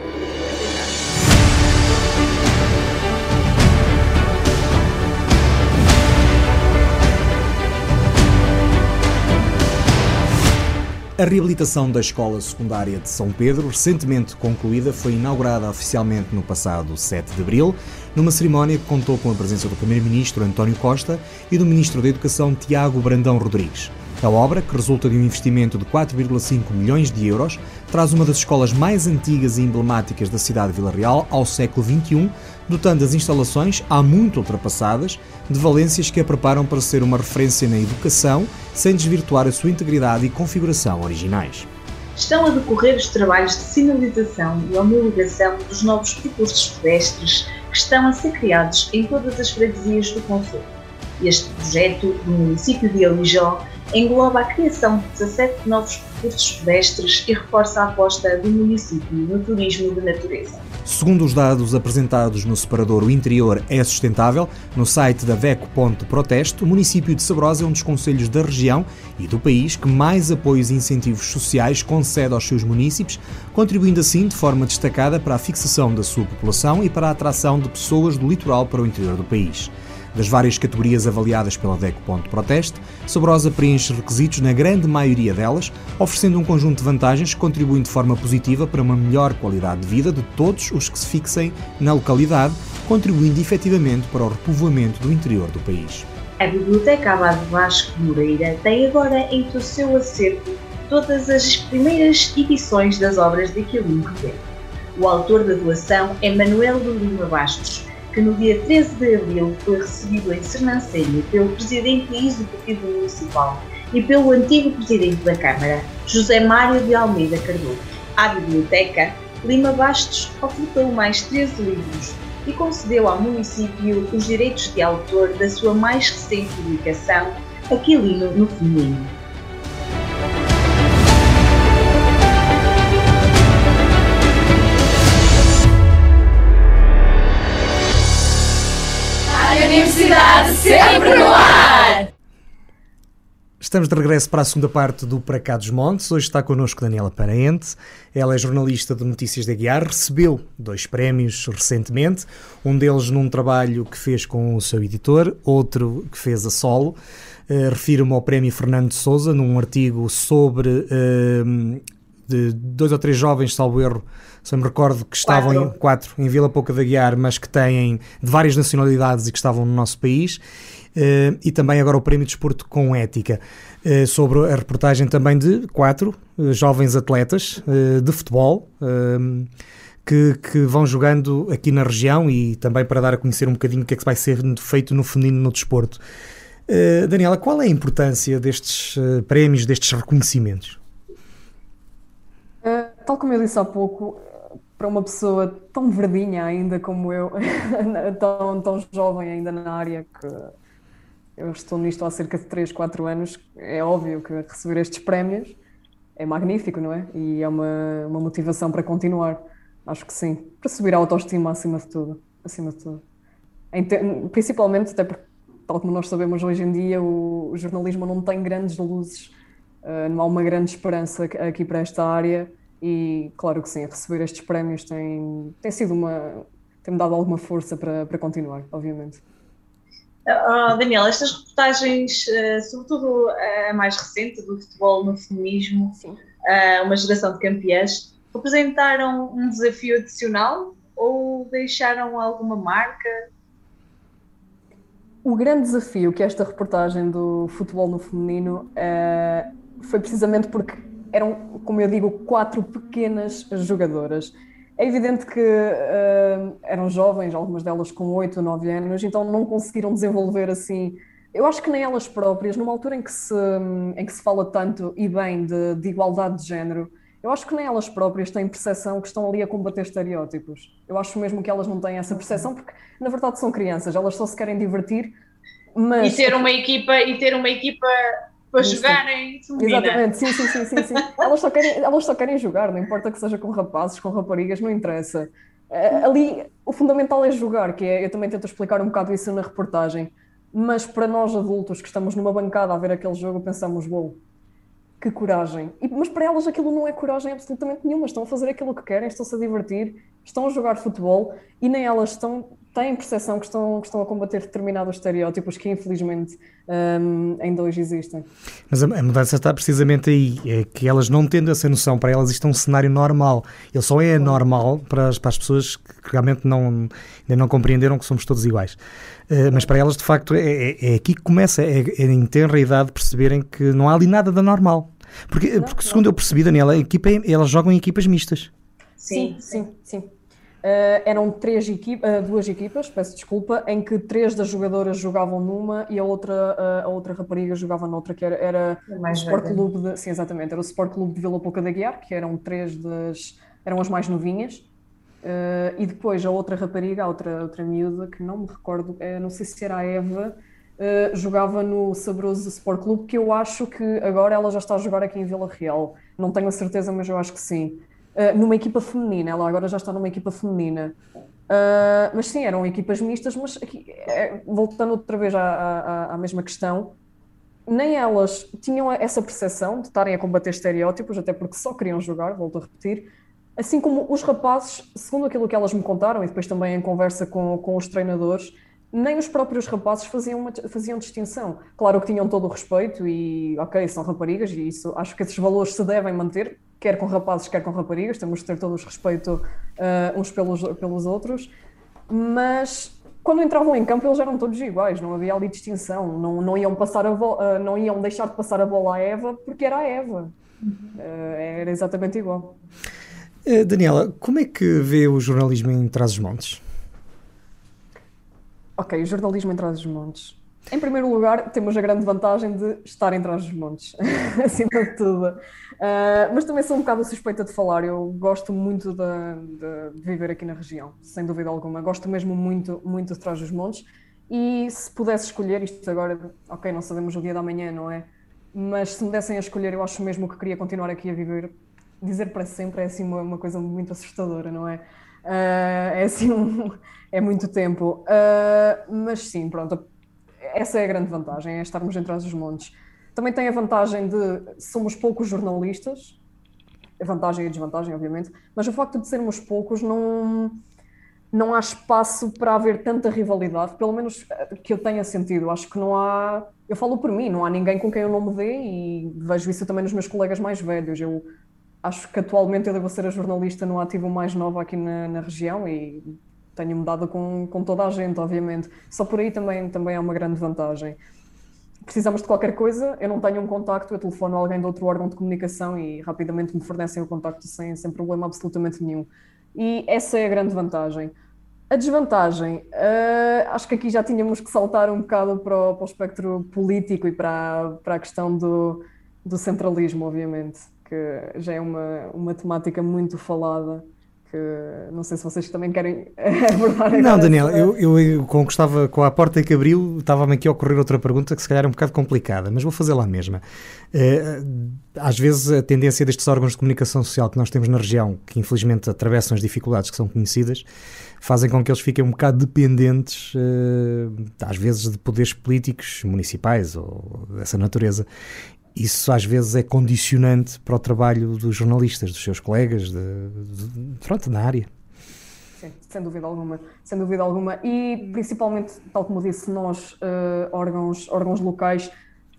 A reabilitação da Escola Secundária de São Pedro, recentemente concluída, foi inaugurada oficialmente no passado 7 de abril, numa cerimónia que contou com a presença do Primeiro-Ministro António Costa e do Ministro da Educação Tiago Brandão Rodrigues. A obra, que resulta de um investimento de 4,5 milhões de euros, traz uma das escolas mais antigas e emblemáticas da cidade de Vila Real ao século XXI, dotando as instalações, há muito ultrapassadas, de valências que a preparam para ser uma referência na educação, sem desvirtuar a sua integridade e configuração originais. Estão a decorrer os trabalhos de sinalização e homologação dos novos percursos pedestres que estão a ser criados em todas as freguesias do Conselho. Este projeto do município de Alijó engloba a criação de 17 novos percursos pedestres e reforça a aposta do município no turismo de natureza. Segundo os dados apresentados no separador O Interior é Sustentável, no site da VECO Ponte Proteste, o município de Sabrosa é um dos conselhos da região e do país que mais apoios e incentivos sociais concede aos seus municípios, contribuindo assim de forma destacada para a fixação da sua população e para a atração de pessoas do litoral para o interior do país. Das várias categorias avaliadas pela DECO Ponto Proteste, preenche requisitos na grande maioria delas, oferecendo um conjunto de vantagens que contribuem de forma positiva para uma melhor qualidade de vida de todos os que se fixem na localidade, contribuindo efetivamente para o repovoamento do interior do país. A Biblioteca Abade Vasco Moreira tem agora entre o seu acervo todas as primeiras edições das obras de Aquilino Rebelo. O autor da doação é Manuel de Lima Bastos, que no dia 13 de abril foi recebido em Sernancelho pelo Presidente Executivo Municipal e pelo antigo Presidente da Câmara, José Mário de Almeida Cardoso. À biblioteca, Lima Bastos ofertou mais 13 livros e concedeu ao município os direitos de autor da sua mais recente publicação, Aquilino no Feminino. Universidade sempre no ar! Estamos de regresso para a segunda parte do Para Cá dos Montes. Hoje está connosco Daniela Paraente. Ela é jornalista de Notícias da Guiar, recebeu dois prémios recentemente, um deles num trabalho que fez com o seu editor, outro que fez a solo. Uh, Refiro-me ao prémio Fernando Souza, num artigo sobre uh, dois ou três jovens, salvo erro, se me recordo que estavam quatro. em quatro em Vila Pouca da Guiar, mas que têm de várias nacionalidades e que estavam no nosso país. Uh, e também agora o Prémio de Desporto com Ética, uh, sobre a reportagem também de quatro uh, jovens atletas de futebol que, que, vão jogando aqui na região e também para dar a conhecer um bocadinho o que é que vai ser feito no feminino no desporto. Daniela, qual é a importância destes prémios, destes reconhecimentos? tal como eu disse há pouco, para uma pessoa tão verdinha ainda como eu, tão, tão jovem ainda na área, que eu estou nisto há cerca de 3, 4 anos, é óbvio que receber estes prémios é magnífico, não é? E é uma, uma motivação para continuar. Acho que sim. Para subir a autoestima acima de tudo. Acima de tudo. Principalmente, até porque, tal como nós sabemos hoje em dia, o, o jornalismo não tem grandes luzes, uh, não há uma grande esperança aqui para esta área e claro que sim, receber estes prémios tem, tem sido uma. tem-me dado alguma força para, para continuar, obviamente. Uh, Daniel, estas reportagens, uh, sobretudo a mais recente do futebol no feminismo, uh, uma geração de campeãs, representaram um desafio adicional ou deixaram alguma marca? O grande desafio que esta reportagem do futebol no feminino foi precisamente porque eram, como eu digo, quatro pequenas jogadoras. É evidente que uh, eram jovens, algumas delas com 8 ou 9 anos, então não conseguiram desenvolver assim. Eu acho que nem elas próprias, numa altura em que se, em que se fala tanto e bem de, de igualdade de género, eu acho que nem elas próprias têm percepção que estão ali a combater estereótipos. Eu acho mesmo que elas não têm essa percepção, porque na verdade são crianças, elas só se querem divertir. Mas... E ter uma equipa, e ter uma equipa para jogarem Exatamente, sim, sim, sim, sim, sim. elas, só querem, elas só querem jogar, não importa que seja com rapazes, com raparigas, não interessa. Eh, ali o fundamental é jogar, que é, eu também tento explicar um bocado isso na reportagem, mas para nós adultos que estamos numa bancada a ver aquele jogo, pensamos, wow, que coragem. E, mas para elas aquilo não é coragem absolutamente nenhuma, estão a fazer aquilo que querem, estão-se a divertir, estão a jogar futebol e nem elas estão têm percepção que estão, que estão a combater determinados estereótipos que infelizmente um, ainda hoje existem. Mas a, mudança está precisamente aí, é que elas não tendo essa noção, para elas isto é um cenário normal, ele só é normal para as, para as pessoas que realmente não, ainda não compreenderam que somos todos iguais. Uh, mas para elas, de facto, é, é, é aqui que começa, é, é em tenra idade perceberem que não há ali nada da normal. Porque, porque segundo eu percebi, Daniela, a equipa, é, elas jogam em equipas mistas. Sim, sim, sim. Uh, eram três equipa, uh, duas equipas, peço desculpa, em que três das jogadoras jogavam numa e a outra, uh, a outra rapariga jogava noutra, que era, era o Sport Clube de, sim, exatamente, era o Sport Clube de Vila Pouca da Guiar, que eram três das, eram as mais novinhas, e depois a outra rapariga, a outra, outra miúda, que não me recordo, não sei se era a Eva, jogava no Sabroso Sport Clube, que eu acho que agora ela já está a jogar aqui em Vila Real, não tenho a certeza, mas eu acho que sim. Uh, numa equipa feminina. Ela agora já está numa equipa feminina. Uh, mas sim, eram equipas mistas, mas aqui, é, voltando outra vez à, à, à, mesma questão, nem elas tinham essa percepção de estarem a combater estereótipos, até porque só queriam jogar, volto a repetir, assim como os rapazes, segundo aquilo que elas me contaram, e depois também em conversa com, com os treinadores, nem os próprios rapazes faziam, uma, faziam distinção. Claro que tinham todo o respeito e, ok, são raparigas e isso, acho que esses valores se devem manter, quer com rapazes, quer com raparigas, temos de ter todos respeito uh, uns pelos, pelos outros, mas quando entravam em campo eles eram todos iguais, não havia ali distinção, não, não, iam, passar a uh, não iam deixar de passar a bola à Eva porque era a Eva, uh, era exatamente igual. Daniela, como é que vê o jornalismo em Trás-os-Montes? Ok, o jornalismo em Trás-os-Montes. Em primeiro lugar, temos a grande vantagem de estar em Trás-os-Montes, acima de tudo. Uh, mas também sou um bocado suspeita de falar. Eu gosto muito de, de, viver aqui na região, sem dúvida alguma. Gosto mesmo muito, muito de Trás-os-Montes. E se pudesse escolher, isto agora, ok, não sabemos o dia da manhã, não é? Mas se me dessem a escolher, eu acho mesmo que queria continuar aqui a viver. Dizer para sempre é assim uma, uma coisa muito assustadora, não é? Uh, é assim, um, é muito tempo. Uh, mas sim, pronto, essa é a grande vantagem, é estarmos entre os montes. Também tem a vantagem de somos poucos jornalistas, a vantagem e a desvantagem, obviamente, mas o facto de sermos poucos não, não há espaço para haver tanta rivalidade, pelo menos eh, que eu tenha sentido. Acho que não há. Eu falo por mim, não há ninguém com quem eu não me dê e vejo isso também nos meus colegas mais velhos. Eu acho que atualmente eu devo ser a jornalista no ativo mais nova aqui na, na região e tenho mudado com, com toda a gente, obviamente. Só por aí também, também é uma grande vantagem. Precisamos de qualquer coisa, eu não tenho um contacto, eu telefono a alguém de outro órgão de comunicação e rapidamente me fornecem o contacto sem, sem problema absolutamente nenhum. E essa é a grande vantagem. A desvantagem, uh, acho que aqui já tínhamos que saltar um bocado para o, para o espectro político e para, para a questão do, do centralismo, obviamente, que já é uma, uma temática muito falada não sei se vocês também querem abordar Não, Daniel, eu, eu, eu com, estava, com a porta que abriu, estava-me aqui a ocorrer outra pergunta que se calhar é um bocado complicada, mas vou fazer lá mesma. Uh, às vezes a tendência destes órgãos de comunicação social que nós temos na região, que infelizmente atravessam as dificuldades que são conhecidas, fazem com que eles fiquem um bocado dependentes, uh, às vezes, de poderes políticos municipais ou dessa natureza isso às vezes é condicionante para o trabalho dos jornalistas, dos seus colegas, de, de, pronto, na área. Sim, sem dúvida alguma, sem dúvida alguma. E principalmente, tal como disse, nós, uh, órgãos, órgãos locais,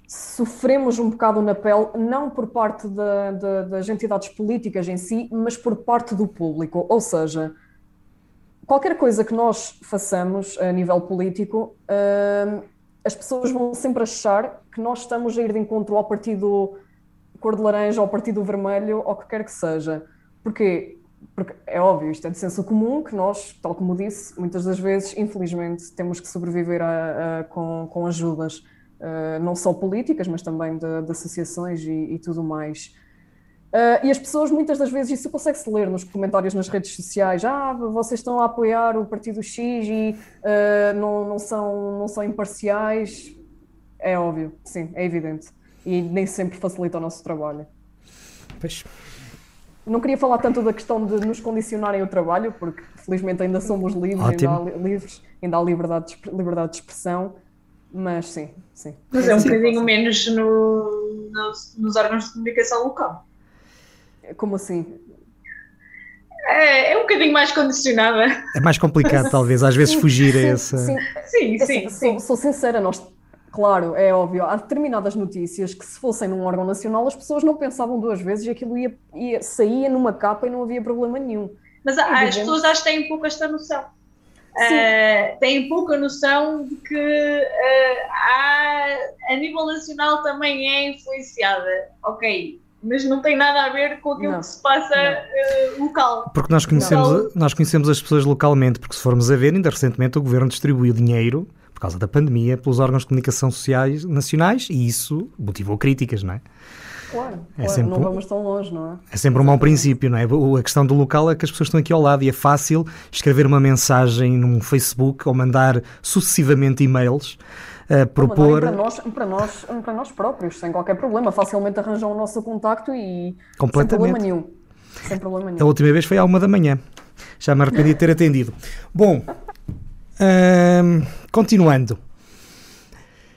sofremos um bocado na pele, não por parte da, da, das entidades políticas em si, mas por parte do público. Ou seja, qualquer coisa que nós façamos a nível político, uh, as pessoas vão sempre achar que nós estamos a ir de encontro ao partido cor de laranja ou partido vermelho ou o que quer que seja. Porquê? Porque é óbvio, isto é de senso comum que nós, tal como disse, muitas das vezes, infelizmente, temos que sobreviver a, a, com, com ajudas, uh, não só políticas, mas também de, de associações e, e, tudo mais. Uh, e as pessoas, muitas das vezes, isso consegue-se ler nos comentários nas redes sociais: ah, vocês estão a apoiar o partido X e uh, não, não, são, não são imparciais. É óbvio, sim, é evidente. E nem sempre facilita o nosso trabalho. Pois. Não queria falar tanto da questão de nos condicionarem o trabalho, porque felizmente ainda somos livres, ainda há, livres, ainda há liberdade de, liberdade de expressão, mas sim, sim. Mas é um sim, bocadinho menos no, nos, nos órgãos de comunicação local. Como assim? É, é, um bocadinho mais condicionada. É mais complicado, talvez, às vezes fugir a essa. Sim, sim, sim. sim. Sou, sou, sincera, nós Claro, é óbvio. Há determinadas notícias que, se fossem num órgão nacional, as pessoas não pensavam duas vezes e aquilo ia, ia saía numa capa e não havia problema nenhum. Mas as pessoas acho que têm pouco esta noção. Uh, têm pouca noção de que uh, há, a nível nacional também é influenciada. Ok, mas não tem nada a ver com aquilo não, que se passa uh, local. Porque nós conhecemos, nós conhecemos as pessoas localmente, porque se formos a ver, ainda recentemente o governo distribuiu dinheiro por causa da pandemia, pelos órgãos de comunicação sociais nacionais e isso motivou críticas, não é? Claro, é claro sempre, não vamos tão longe, não é? É sempre um mau princípio, não é? A questão do local é que as pessoas estão aqui ao lado e é fácil escrever uma mensagem num Facebook ou mandar sucessivamente e-mails propor. Para nós, para, nós, para nós próprios, sem qualquer problema, facilmente arranjam o nosso contacto e sem problema nenhum. Sem problema nenhum. A última vez foi à uma da manhã. Já me arrependi de ter atendido. Bom, continuando.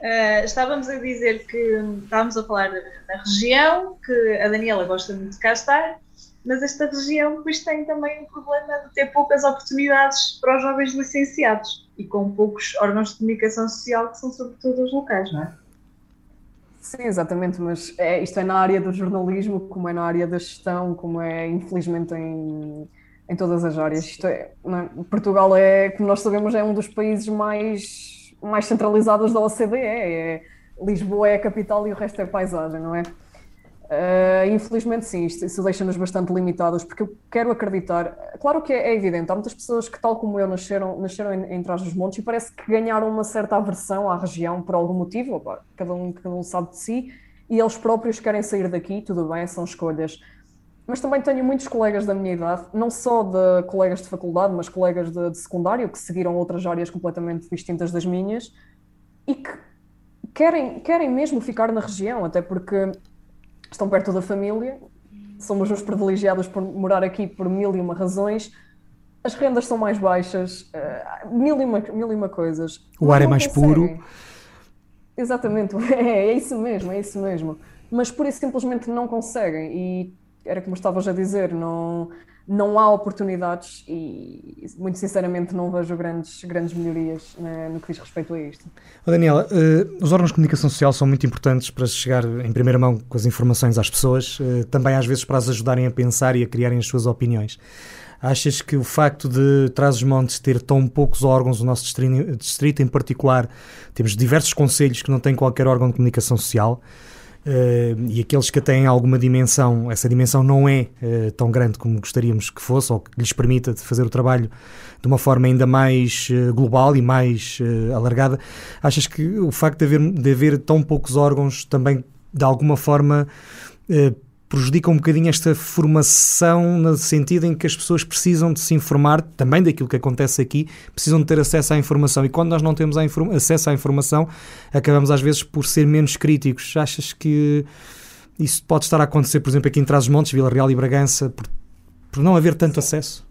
Uh, estávamos a dizer que estávamos a falar da região, que a Daniela gosta muito de cá estar, mas esta região depois tem também o problema de ter poucas oportunidades para os jovens licenciados e com poucos órgãos de comunicação social que são sobretudo os locais, não é? Sim, exatamente, mas é, isto é na área do jornalismo, como é na área da gestão, como é infelizmente em em todas as áreas. Isto é, é, Portugal é, como nós sabemos, é um dos países mais, mais centralizados da OCDE. É, Lisboa é a capital e o resto é paisagem, não é? Uh, infelizmente, sim, isso deixa-nos bastante limitados, porque eu quero acreditar. Claro que é, é, evidente, há muitas pessoas que, tal como eu, nasceram, nasceram em, em trás dos montes e parece que ganharam uma certa aversão à região por algum motivo, cada um, cada um sabe de si, e eles próprios querem sair daqui, tudo bem, são escolhas mas também tenho muitos colegas da minha idade, não só de colegas de faculdade, mas colegas de, de secundário, que seguiram outras áreas completamente distintas das minhas e que querem, querem mesmo ficar na região, até porque estão perto da família, somos os privilegiados por morar aqui por mil e uma razões, as rendas são mais baixas, uh, mil, e uma, mil e uma coisas. O ar é mais conseguem. puro. Exatamente, é, é isso mesmo, é isso mesmo. Mas por isso simplesmente não conseguem e era como estavas a dizer, não, não há oportunidades e, muito sinceramente, não vejo grandes, grandes melhorias né, no que diz respeito a isto. Oh, Daniela, uh, os órgãos de comunicação social são muito importantes para chegar em primeira mão com as informações às pessoas, uh, também às vezes para as ajudarem a pensar e a criarem as suas opiniões. Achas que o facto de Trás-os-Montes ter tão poucos órgãos, o nosso distrito, distrito em particular, temos diversos conselhos que não têm qualquer órgão de comunicação social, Uh, e aqueles que têm alguma dimensão, essa dimensão não é uh, tão grande como gostaríamos que fosse, ou que lhes permita de fazer o trabalho de uma forma ainda mais uh, global e mais alargada. Achas que o facto de haver, de haver tão poucos órgãos também, de alguma forma, prejudica um bocadinho esta formação no sentido em que as pessoas precisam de se informar também daquilo que acontece aqui, precisam de ter acesso à informação e quando nós não temos acesso à informação acabamos às vezes por ser menos críticos. Achas que isso pode estar a acontecer, por exemplo, aqui em Trás-os-Montes, Vila Real e Bragança, por, por não haver tanto Sim. acesso?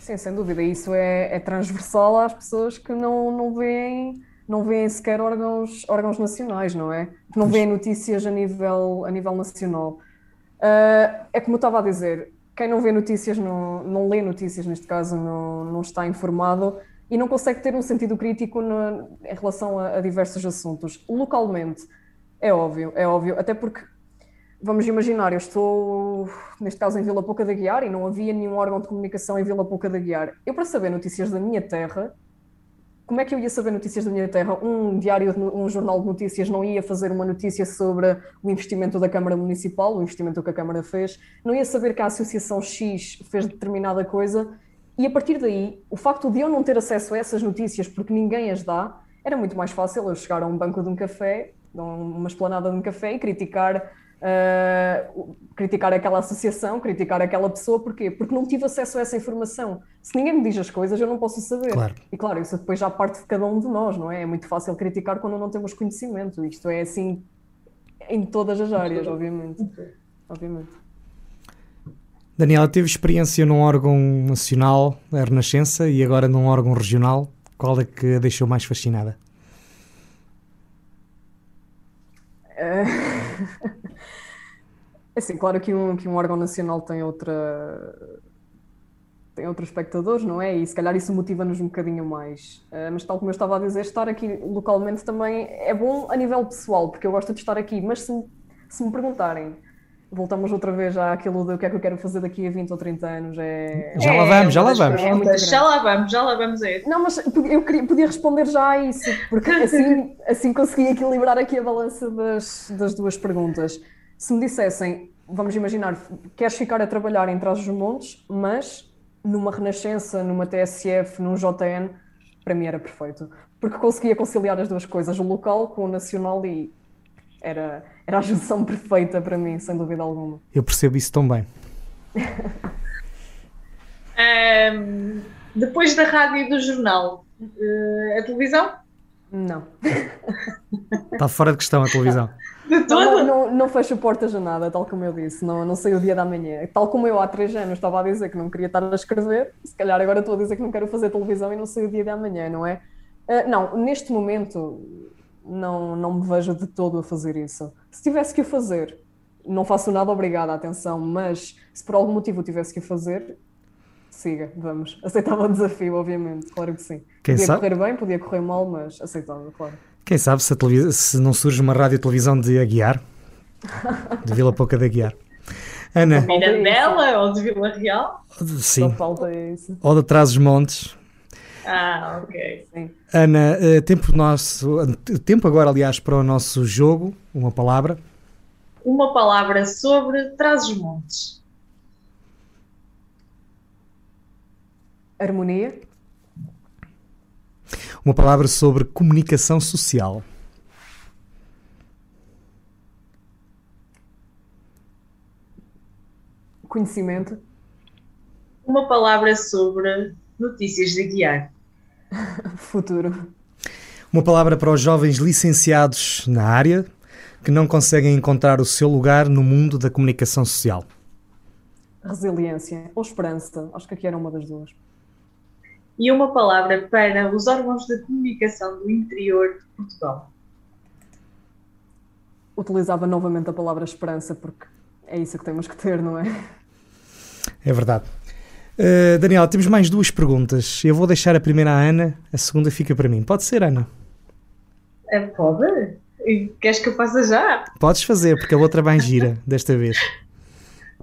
Sim, sem dúvida. Isso é, é transversal às pessoas que não, não veem não veem sequer órgãos, órgãos nacionais, não é? Que não veem notícias a nível, a nível nacional. Uh, é como eu estava a dizer, quem não vê notícias, não, não lê notícias, neste caso, não, não está informado e não consegue ter um sentido crítico em relação a, a, diversos assuntos. Localmente, é óbvio, é óbvio, até porque, vamos imaginar, eu estou, neste caso, em Vila Pouca da Guiar e não havia nenhum órgão de comunicação em Vila Pouca da Guiar. Eu, para saber notícias da minha terra, como é que eu ia saber notícias da minha terra? Um diário, um jornal de notícias não ia fazer uma notícia sobre o investimento da Câmara Municipal, o investimento que a Câmara fez, não ia saber que a Associação X fez determinada coisa, e a partir daí, o facto de eu não ter acesso a essas notícias porque ninguém as dá, era muito mais fácil eu chegar a um banco de um café, uma esplanada de um café e criticar uh, criticar aquela associação, criticar aquela pessoa, porquê? Porque não tive acesso a essa informação. Se ninguém me diz as coisas, eu não posso saber. Claro. E claro, isso depois já parte de cada um de nós, não é? É muito fácil criticar quando não temos conhecimento. Isto é assim em todas as áreas, obviamente. obviamente. Daniela, teve experiência num órgão nacional, a Renascença, e agora num órgão regional. Qual é que a deixou mais fascinada? Uh... É assim, claro que um, que um órgão nacional tem outra tem outros espectadores, não é? E se calhar isso motiva-nos um bocadinho mais. Uh, mas tal como eu estava a dizer, estar aqui localmente também é bom a nível pessoal, porque eu gosto de estar aqui, mas se, se me perguntarem, voltamos outra vez já àquilo do que é que eu quero fazer daqui a 20 ou 30 anos, é... Já lá vamos, já lá vamos. É já lá vamos, já lá vamos a isso. Não, mas eu queria, podia responder já a isso, porque assim, assim consegui equilibrar aqui a balança das, das duas perguntas se me dissessem, vamos imaginar, queres ficar a trabalhar em Trás-os-Montes, mas numa Renascença, numa TSF, num JN, para mim era perfeito. Porque conseguia conciliar as duas coisas, o local com o nacional e era, era a junção perfeita para mim, sem dúvida alguma. Eu percebo isso tão bem. um, depois da rádio e do jornal, uh, a televisão? Não. Está fora de questão a televisão. De todo? Não, não, não fecho portas a nada, tal como eu disse, não, não sei o dia da manhã. Tal como eu há três anos estava a dizer que não queria estar a escrever, se calhar agora estou a dizer que não quero fazer televisão e não sei o dia da manhã, não é? Uh, não, neste momento não, não me vejo de todo a fazer isso. Se tivesse que o fazer, não faço nada obrigada, atenção, mas se por algum motivo tivesse que o fazer, siga, vamos. Aceitava o desafio, obviamente, claro que sim. Quem podia sabe? correr bem, podia correr mal, mas aceitava, claro. Quem sabe se, se não surge uma rádio televisão de Aguiar, de Vila Pouca de Aguiar. Ana. De Mirandela ou de Vila Real? Sim. Só falta isso. Ou de Trás-os-Montes. Ah, ok. Sim. Ana, eh, tempo, nosso, tempo agora, aliás, para o nosso jogo. Uma palavra. Uma palavra sobre Trás-os-Montes. Harmonia. Uma palavra sobre comunicação social. Conhecimento. Uma palavra sobre notícias de guiar. Futuro. Uma palavra para os jovens licenciados na área que não conseguem encontrar o seu lugar no mundo da comunicação social. Resiliência ou esperança. Acho que aqui era uma das duas e uma palavra para os órgãos de comunicação do interior de Portugal. Utilizava novamente a palavra esperança, porque é isso que temos que ter, não é? É verdade. Uh, Daniel, temos mais duas perguntas. Eu vou deixar a primeira à Ana, a segunda fica para mim. Pode ser, Ana? É, pode? Queres que eu faça já? Podes fazer, porque a outra vai gira desta vez.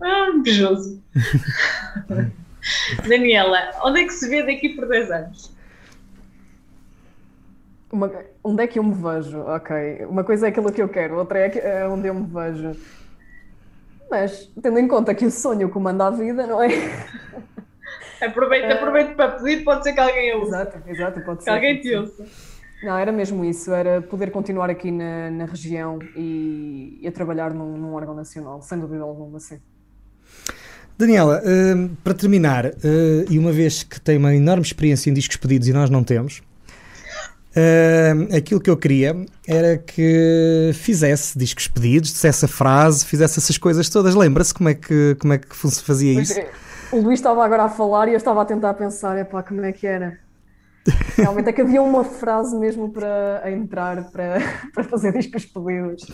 Ah, invejoso. Daniela, onde é que se vê daqui por 10 anos? Uma, onde é que eu me vejo? Ok. Uma coisa é aquilo que eu quero, outra é, que, é onde eu me vejo. Mas, tendo em conta que o sonho comanda a vida, não é? Aproveita, é... aproveita para pedir, pode ser que alguém ouça. Exato, exato, pode que ser. alguém te ouça. Não, era mesmo isso, era poder continuar aqui na, na região e, e a trabalhar num, num órgão nacional, sem dúvida alguma, sim. Daniela, uh, para terminar, uh, e uma vez que tem uma enorme experiência em discos pedidos e nós não temos, uh, aquilo que eu queria era que fizesse discos pedidos, dissesse a frase, fizesse essas coisas todas. Lembra-se como é que, como é que fazia isso? É, o Luís estava agora a falar e eu estava a tentar pensar, epá, como é que era? Realmente é que havia uma frase mesmo para entrar para, para fazer discos pedidos.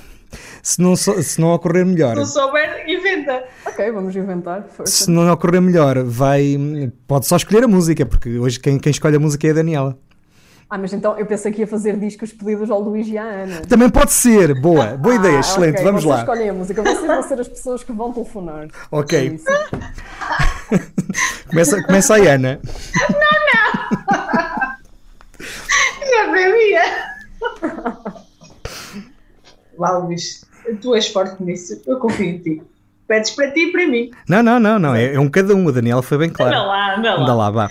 Se não, se não ocorrer melhor. Se não souber, inventa. Ok, vamos inventar. Força. Se não ocorrer melhor, vai. Pode só escolher a música, porque hoje quem, quem escolhe a música é a Daniela. Ah, mas então eu pensei que ia fazer discos pedidos ao Luís e à Ana. Também pode ser, boa, boa ideia, ah, excelente, okay. vamos Vocês lá. escolhem a música, vocês vão ser as pessoas que vão telefonar. Ok. É começa, começa a Ana. Não, não! Vá, Luís, tu és forte nisso, eu confio em ti. Pedes para ti e para mim. Não, não, não, não. É, é um cada um. A Daniela foi bem clara. Anda lá, anda lá. Anda lá, vá.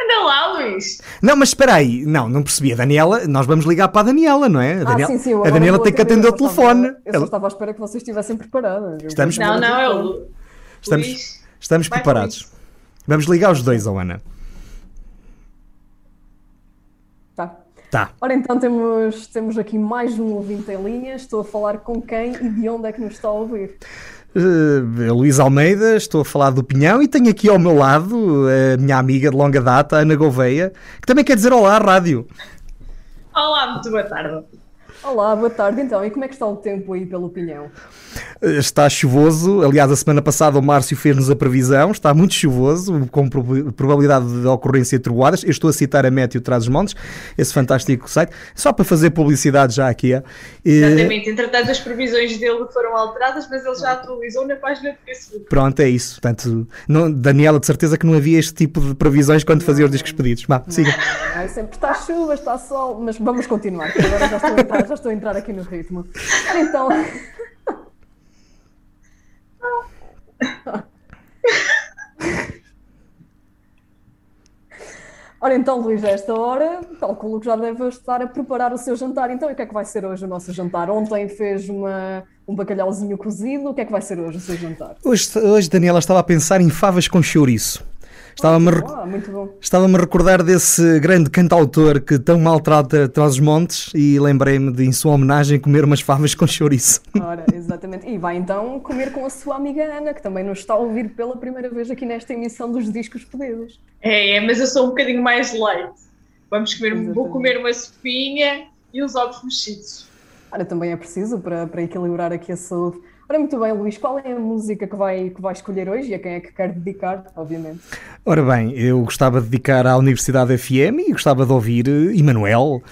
Anda lá, Luís. Não, mas espera aí. Não, não percebi. A Daniela, nós vamos ligar para a Daniela, não é? A Ah, Daniela, sim, sim. eu a Daniela tem que atender o eu telefone. estava- Eu só Ela- estava à espera que vocês estivessem preparadas. Eu- Estamos- Não, não, é o Lu- Estamos, Luís. estamos preparados. Vamos ligar os dois, oh Ana. Tá. Ora, então temos, temos aqui mais um ouvinte em linha. Estou a falar com quem e de onde é que nos está a ouvir? Uh, Luís Almeida, estou a falar do Pinhão e tenho aqui ao meu lado a minha amiga de longa data, Ana Gouveia, que também quer dizer olá à rádio. Olá, muito boa tarde. Olá, boa tarde então. E como é que está o tempo aí pelo Pinhão? Está chuvoso, aliás, a semana passada o Márcio fez-nos a previsão, está muito chuvoso, com prob- probabilidade de ocorrência de trovoadas. Eu estou a citar a Méteo Traz os Montes, esse fantástico site, só para fazer publicidade já aqui. é. Exatamente. Entretanto, as previsões dele foram alteradas, mas ele já atualizou na página do Facebook. Pronto, é isso. Portanto, não- Daniela, de certeza que não havia este tipo de previsões quando fazia os discos pedidos. Vá, siga. Não, é sempre está chuva, está sol, mas vamos continuar, agora já estou a entrar, já estou a entrar aqui no ritmo. Então. Ora então, Luís, esta hora, calculo que já deve estar a preparar o seu jantar. Então, o que é que vai ser hoje o nosso jantar? Ontem fez uma, um bacalhauzinho cozido, o que é que vai ser hoje o seu jantar? Hoje, hoje, Daniela, estava a pensar em favas com chouriço. Estava-me a, rec- muito bom. estava-me a recordar desse grande cantautor que tão maltrata Traz os Montes e lembrei-me de, em sua homenagem, comer umas favas com chouriço. Ora, exatamente. E vai então comer com a sua amiga Ana, que também nos está a ouvir pela primeira vez aqui nesta emissão dos discos pedidos. É, é, mas eu sou um bocadinho mais light. Vamos comer, vou comer uma sopinha e uns ovos mexidos. Ora, também é preciso para, para equilibrar aqui a saúde. Ora, muito bem, Luís, qual é a música que vai, que vai escolher hoje e a quem é que quer dedicar, obviamente? Ora bem, eu gostava de dedicar à Universidade FM e gostava de ouvir eh, Emanuel,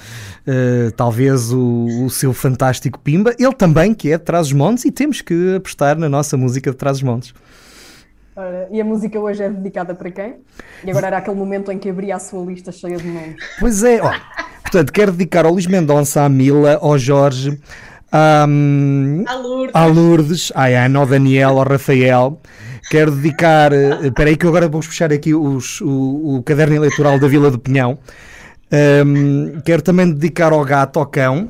eh, talvez o, o seu fantástico Pimba, ele também que é de Trás os Montes e temos que apostar na nossa música de Trás os Montes. Ora, e a música hoje é dedicada para quem? E agora era aquele momento em que abria a sua lista cheia de nomes. Pois é, ó, portanto, quero dedicar ao Luís Mendonça, à Mila, ao Jorge, hum, À Lourdes. Lourdes, à Ana, ao Daniel, ao Rafael. Quero dedicar. eh, Espera aí que eu agora vamos puxar aqui os- o, o caderno eleitoral da Vila do Pinhão. Hum, quero também dedicar ao gato, ao cão.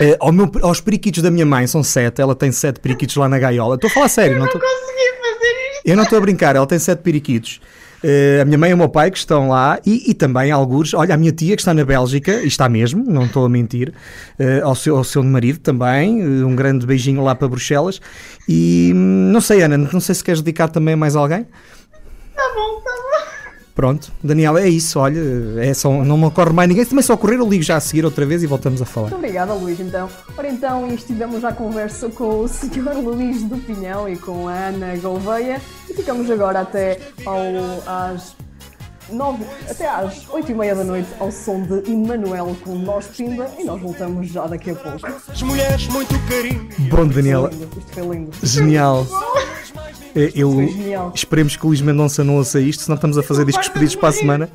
eh, ao meu- aos periquitos da minha mãe, são sete. Ela tem sete periquitos lá na gaiola. Estou a falar sério, não estou. Consegui fazer isto. Eu não estou a brincar, ela tem sete periquitos. Eh, a minha mãe e o meu pai que estão lá e, e também alguns. Olha, a minha tia que está na Bélgica, e está mesmo, não estou a mentir, eh, ao, seu, ao seu marido também. eh, um grande beijinho lá para Bruxelas. E hum, não sei, Ana, não sei se queres dedicar também a mais alguém. Tá bom, tá bom. Pronto, Daniela, é isso. Olha, é só, não me ocorre mais ninguém. Se também só ocorrer, eu ligo já a seguir outra vez e voltamos a falar. Muito obrigada, Luís, então. Ora, então, estivemos à conversa com o Sr. Luís do Pinhão e com a Ana Gouveia ficamos agora até ao, às nove, até às oito e meia da noite ao som de Emanuel com Nós Pimba e nós voltamos já daqui a pouco. As mulheres muito carinho. Pronto, Daniela, Lindo, Isto foi lindo. genial. Eh, Eu, Foi genial. esperemos que o Luís Mendonça não ouça isto, senão estamos a fazer discos pedidos para a semana.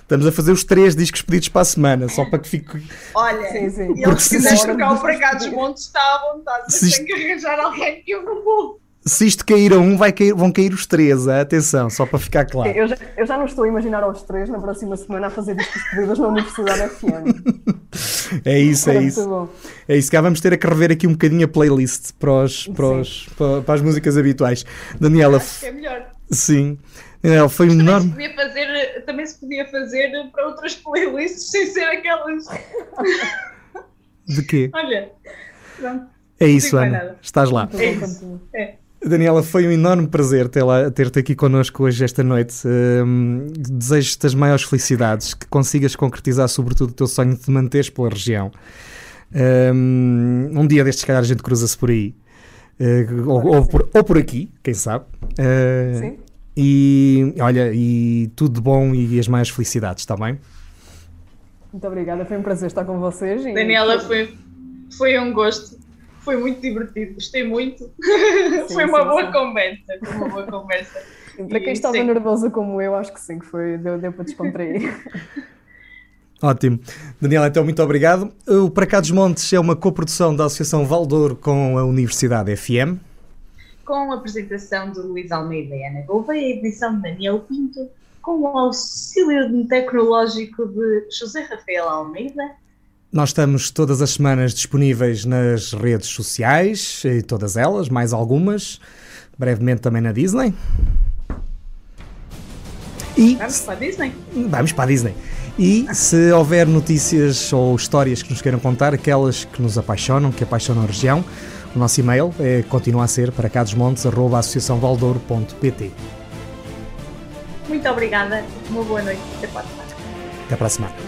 Estamos a fazer os três discos pedidos para a semana, só para que fique. Olha, Sim, sim. Porque ele se se quiser isto- trocar o para cá dos montes está à vontade, mas Se tem que arranjar alguém que eu não vou. Se isto cair a um, vai cair- vão cair os três. ah, Atenção, só para ficar claro. Eu já, eu já não estou a imaginar aos três na próxima semana a fazer discos pedidos na Universidade FM. É isso, é Era isso. muito bom. É isso. Cá vamos ter a que rever aqui um bocadinho a playlist para, os, para, os- para- para as músicas habituais. Daniela, Acho que é melhor. sim. Daniela, foi Também se, enorme. podia fazer, também se podia fazer para outras playlists sem ser aquelas. De quê? Olha, pronto. É isso, Ana. Estás lá. É isso. É. Daniela, foi um enorme prazer tê-la- ter-te aqui connosco hoje, esta noite. Hum, Desejo-te as maiores felicidades, que consigas concretizar, sobretudo, o teu sonho de te manteres pela região. Hum, um dia destes, se calhar, a gente cruza-se por aí. Eh, ou, ou por, ou por aqui, quem sabe. Eh, Sim. E olha, e tudo de bom e as maiores felicidades, está bem? Muito obrigada, foi um prazer estar com vocês. E... Daniela, foi, foi um gosto. Foi muito divertido, gostei muito. foi sim, uma boa sim. conversa. Foi uma boa conversa. Para quem E, estava sim. nervosa como eu, acho que sim, que foi, deu, deu para descontrair. Ótimo. Daniel, então muito obrigado. O Para Cá dos Montes é uma coprodução da Associação Valdouro com a Universidade FM. Com a apresentação de Luís Almeida e Ana Gouveia, a edição de Daniel Pinto, com o auxílio tecnológico de José Rafael Almeida. Nós estamos todas as semanas disponíveis nas redes sociais, todas elas, mais algumas, brevemente também na Disney. E vamos para a Disney. Vamos para a Disney. E se houver notícias ou histórias que nos queiram contar, aquelas que nos apaixonam, que apaixonam a região, o nosso e-mail é, continua a ser para cadosmontes.associaçãovaldouro.pt Muito obrigada, uma boa noite até para a semana. Até para a semana.